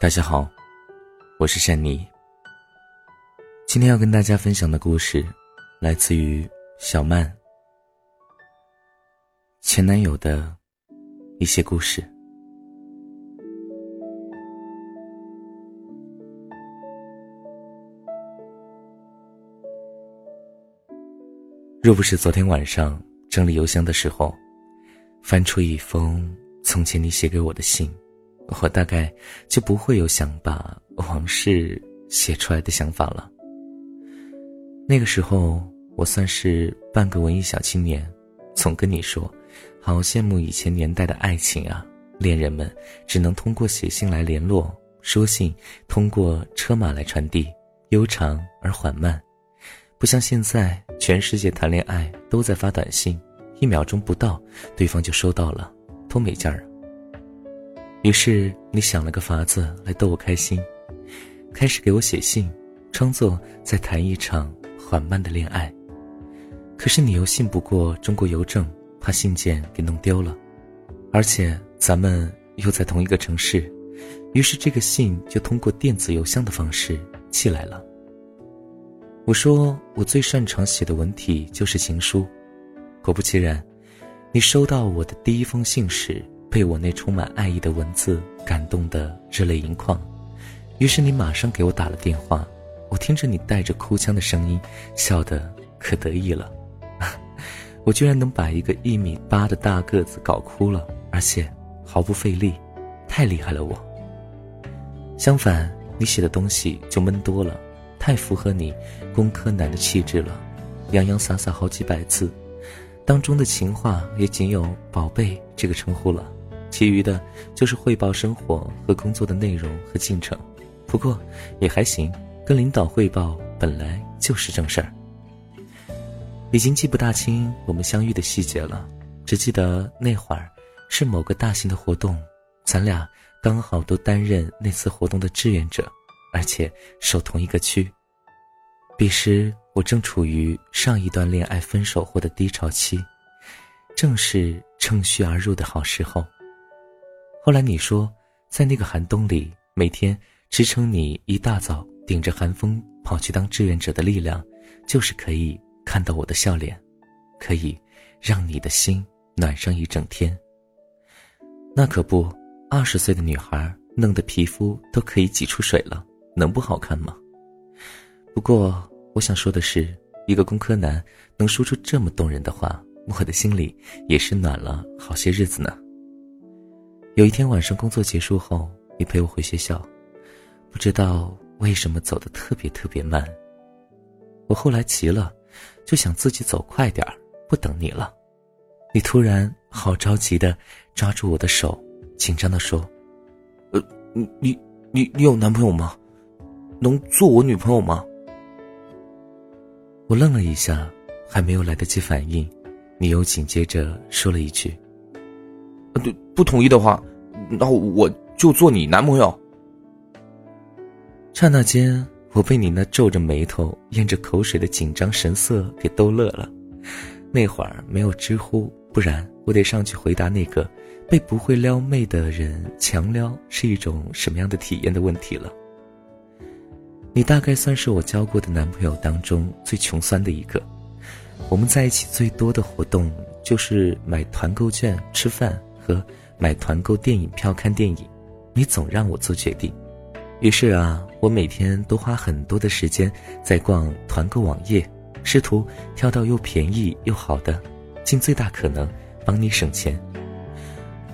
大家好，我是善妮。今天要跟大家分享的故事，来自于小曼前男友的一些故事。若不是昨天晚上整理邮箱的时候，翻出一封从前你写给我的信，我大概就不会有想把往事写出来的想法了。那个时候，我算是半个文艺小青年，总跟你说，好羡慕以前年代的爱情啊！恋人们只能通过写信来联络，书信通过车马来传递，悠长而缓慢。不像现在，全世界谈恋爱都在发短信，一秒钟不到，对方就收到了，多没劲儿啊！于是你想了个法子来逗我开心，开始给我写信，装作在谈一场缓慢的恋爱。可是你又信不过中国邮政，怕信件给弄丢了，而且咱们又在同一个城市，于是这个信就通过电子邮箱的方式寄来了。我说我最擅长写的文体就是情书，果不其然，你收到我的第一封信时，被我那充满爱意的文字感动得热泪盈眶，于是你马上给我打了电话，我听着你带着哭腔的声音，笑得可得意了，我居然能把一个一米八的大个子搞哭了，而且毫不费力，太厉害了我。相反，你写的东西就闷多了。太符合你工科男的气质了，洋洋洒洒好几百字，当中的情话也仅有“宝贝”这个称呼了，其余的就是汇报生活和工作的内容和进程。不过也还行，跟领导汇报本来就是正事儿。已经记不大清我们相遇的细节了，只记得那会儿是某个大型的活动，咱俩刚好都担任那次活动的志愿者。而且守同一个区。彼时我正处于上一段恋爱分手后的低潮期，正是趁虚而入的好时候。后来你说，在那个寒冬里，每天支撑你一大早顶着寒风跑去当志愿者的力量，就是可以看到我的笑脸，可以让你的心暖上一整天。那可不，二十岁的女孩弄得皮肤都可以挤出水了。能不好看吗？不过我想说的是，一个工科男能说出这么动人的话，我的心里也是暖了好些日子呢。有一天晚上工作结束后，你陪我回学校，不知道为什么走得特别特别慢。我后来急了，就想自己走快点儿，不等你了。你突然好着急的抓住我的手，紧张的说：“呃，你你你你有男朋友吗？”能做我女朋友吗？我愣了一下，还没有来得及反应，你又紧接着说了一句：“对，不同意的话，那我就做你男朋友。”刹那间，我被你那皱着眉头、咽着口水的紧张神色给逗乐了。那会儿没有知乎，不然我得上去回答那个被不会撩妹的人强撩是一种什么样的体验的问题了。你大概算是我交过的男朋友当中最穷酸的一个。我们在一起最多的活动就是买团购券吃饭买团购电影票看电影，你总让我做决定。于是啊，我每天都花很多的时间在逛团购网页，试图挑到又便宜又好的，尽最大可能帮你省钱。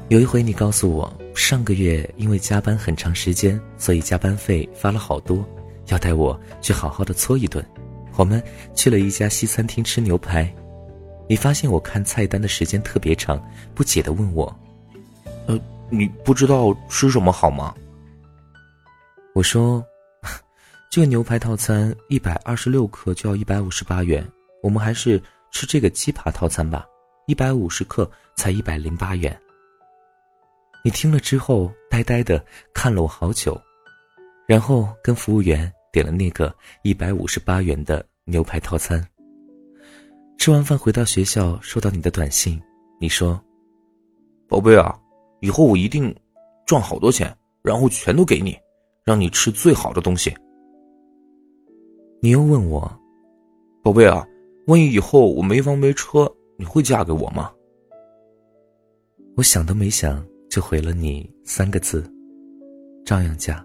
有一回你告诉我，上个月因为加班很长时间，所以加班费发了好多。要带我去好好的搓一顿，我们去了一家西餐厅吃牛排。你发现我看菜单的时间特别长，不解的问我：“呃，你不知道吃什么好吗？”我说：“这个牛排套餐一百二十六克就要一百五十八元，我们还是吃这个鸡扒套餐吧，一百五十克才一百零八元。”你听了之后，呆呆的看了我好久，然后跟服务员。点了那个一百五十八元的牛排套餐。吃完饭回到学校，收到你的短信，你说：“宝贝啊，以后我一定赚好多钱，然后全都给你，让你吃最好的东西。你又问我，宝贝啊，万一以后我没房没车，你会嫁给我吗？我想都没想就回了你三个字：照样嫁。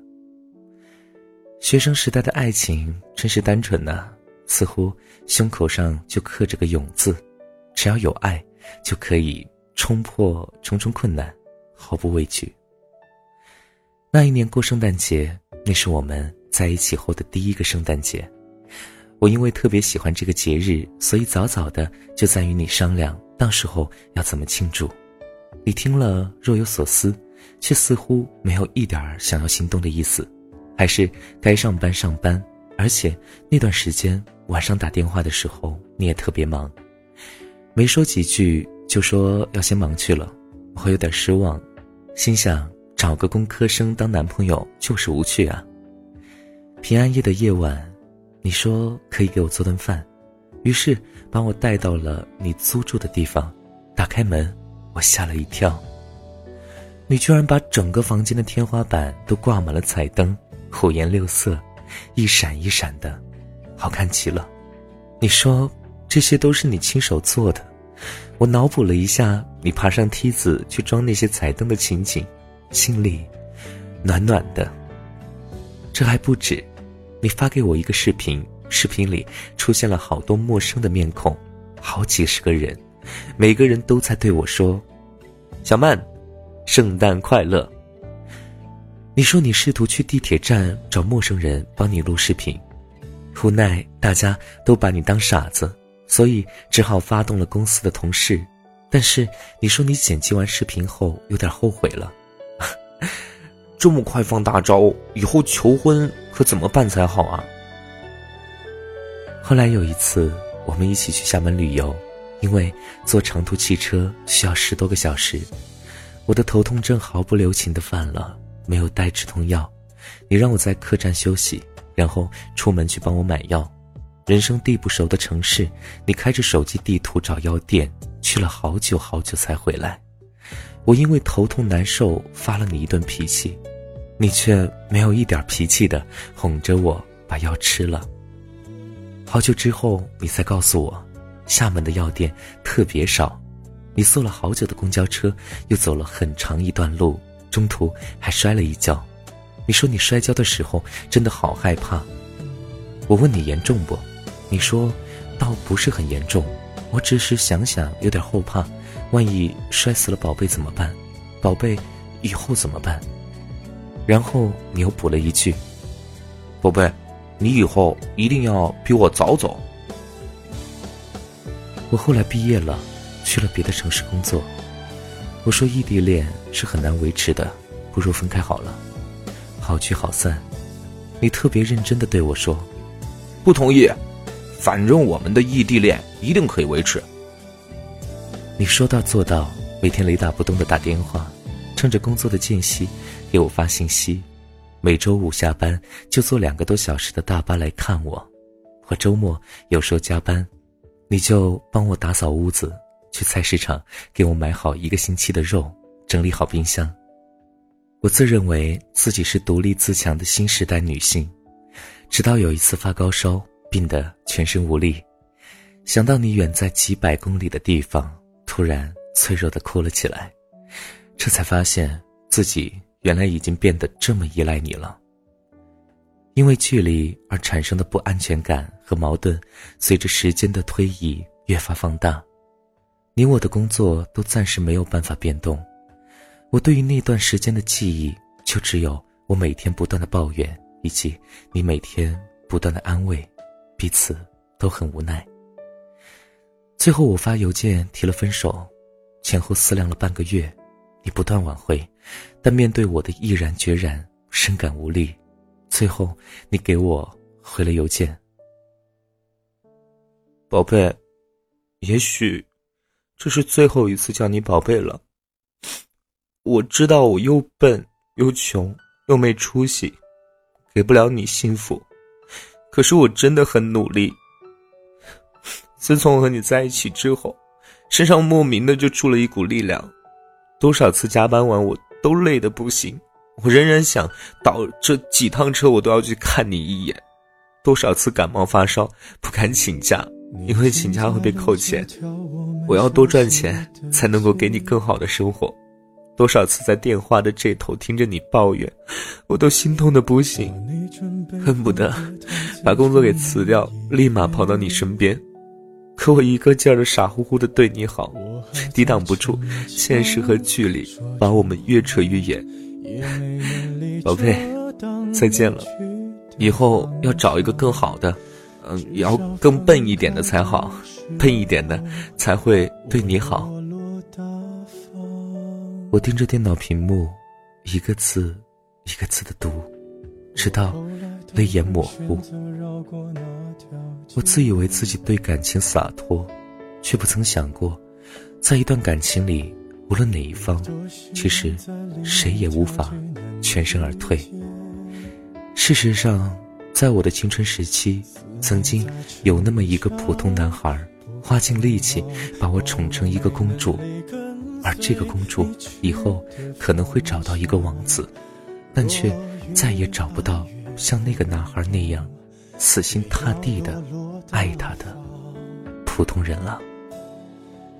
学生时代的爱情真是单纯呐，似乎胸口上就刻着个勇字，只要有爱，就可以冲破重重困难，毫不畏惧。那一年过圣诞节，那是我们在一起后的第一个圣诞节。我因为特别喜欢这个节日，所以早早的就在与你商量，到时候要怎么庆祝。你听了若有所思，却似乎没有一点想要行动的意思，还是该上班上班。而且那段时间晚上打电话的时候，你也特别忙，没说几句就说要先忙去了。我有点失望，心想找个工科生当男朋友就是无趣啊。平安夜的夜晚。你说可以给我做顿饭，于是把我带到了你租住的地方。打开门，我吓了一跳。你居然把整个房间的天花板都挂满了彩灯，五颜六色，一闪一闪的，好看极了。你说这些都是你亲手做的。我脑补了一下你爬上梯子去装那些彩灯的情景，心里暖暖的。这还不止。你发给我一个视频，视频里出现了好多陌生的面孔，好几十个人，每个人都在对我说：“小曼，圣诞快乐。”你说你试图去地铁站找陌生人帮你录视频，无奈大家都把你当傻子，所以只好发动了公司的同事。但是你说你剪辑完视频后有点后悔了。这么快放大招，以后求婚可怎么办才好啊？后来有一次，我们一起去厦门旅游，因为坐长途汽车需要十多个小时，我的头痛症毫不留情的犯了，没有带止痛药，你让我在客栈休息，然后出门去帮我买药。人生地不熟的城市，你开着手机地图找药店，去了好久好久才回来。我因为头痛难受发了你一顿脾气。你却没有一点脾气的哄着我把药吃了。好久之后，你才告诉我，厦门的药店特别少。你坐了好久的公交车，又走了很长一段路，中途还摔了一跤。你说你摔跤的时候真的好害怕。我问你严重不？你说，倒不是很严重，我只是想想有点后怕，万一摔死了宝贝怎么办？宝贝，以后怎么办？然后你又补了一句：“宝贝，你以后一定要比我早走。”我后来毕业了，去了别的城市工作。我说异地恋是很难维持的，不如分开好了，好聚好散。你特别认真的对我说：“不同意，反正我们的异地恋一定可以维持。”你说到做到，每天雷打不动的打电话，趁着工作的间隙。给我发信息，每周五下班就坐两个多小时的大巴来看我。我周末有时候加班，你就帮我打扫屋子，去菜市场给我买好一个星期的肉，整理好冰箱。我自认为自己是独立自强的新时代女性，直到有一次发高烧，病得全身无力，想到你远在几百公里的地方，突然脆弱的哭了起来，这才发现自己。原来已经变得这么依赖你了。因为距离而产生的不安全感和矛盾，随着时间的推移越发放大。你我的工作都暂时没有办法变动。我对于那段时间的记忆，就只有我每天不断的抱怨，以及你每天不断的安慰，彼此都很无奈。最后我发邮件提了分手，前后思量了半个月。你不断挽回，但面对我的毅然决然，深感无力。最后，你给我回了邮件：“宝贝，也许这是最后一次叫你宝贝了。我知道我又笨又穷又没出息，给不了你幸福。可是我真的很努力。自从和你在一起之后，身上莫名的就出了一股力量。”多少次加班完，我都累得不行，我仍然想倒这几趟车，我都要去看你一眼。多少次感冒发烧不敢请假，因为请假会被扣钱。我要多赚钱才能够给你更好的生活。多少次在电话的这头听着你抱怨，我都心痛的不行，恨不得把工作给辞掉，立马跑到你身边。可我一个劲儿的傻乎乎的对你好，抵挡不住现实和距离，把我们越扯越远。宝贝，再见了，以后要找一个更好的，嗯，也要更笨一点的才好，笨一点的才会对你好。我盯着电脑屏幕，一个字一个字的读，直到泪眼模糊。我自以为自己对感情洒脱，却不曾想过，在一段感情里，无论哪一方，其实谁也无法全身而退。事实上，在我的青春时期，曾经有那么一个普通男孩，花尽力气把我宠成一个公主。而这个公主以后可能会找到一个王子，但却再也找不到像那个男孩那样死心塌地的爱他的普通人了。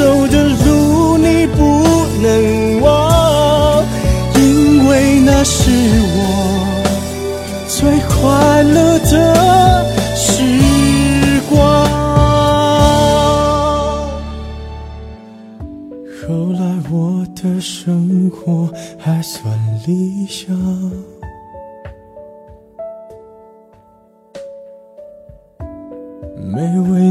走的路，你不能忘，因为那是我最快乐的时光。后来我的生活还算理想。没为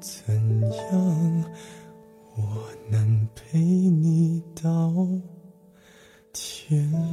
怎样？我能陪你到天亮。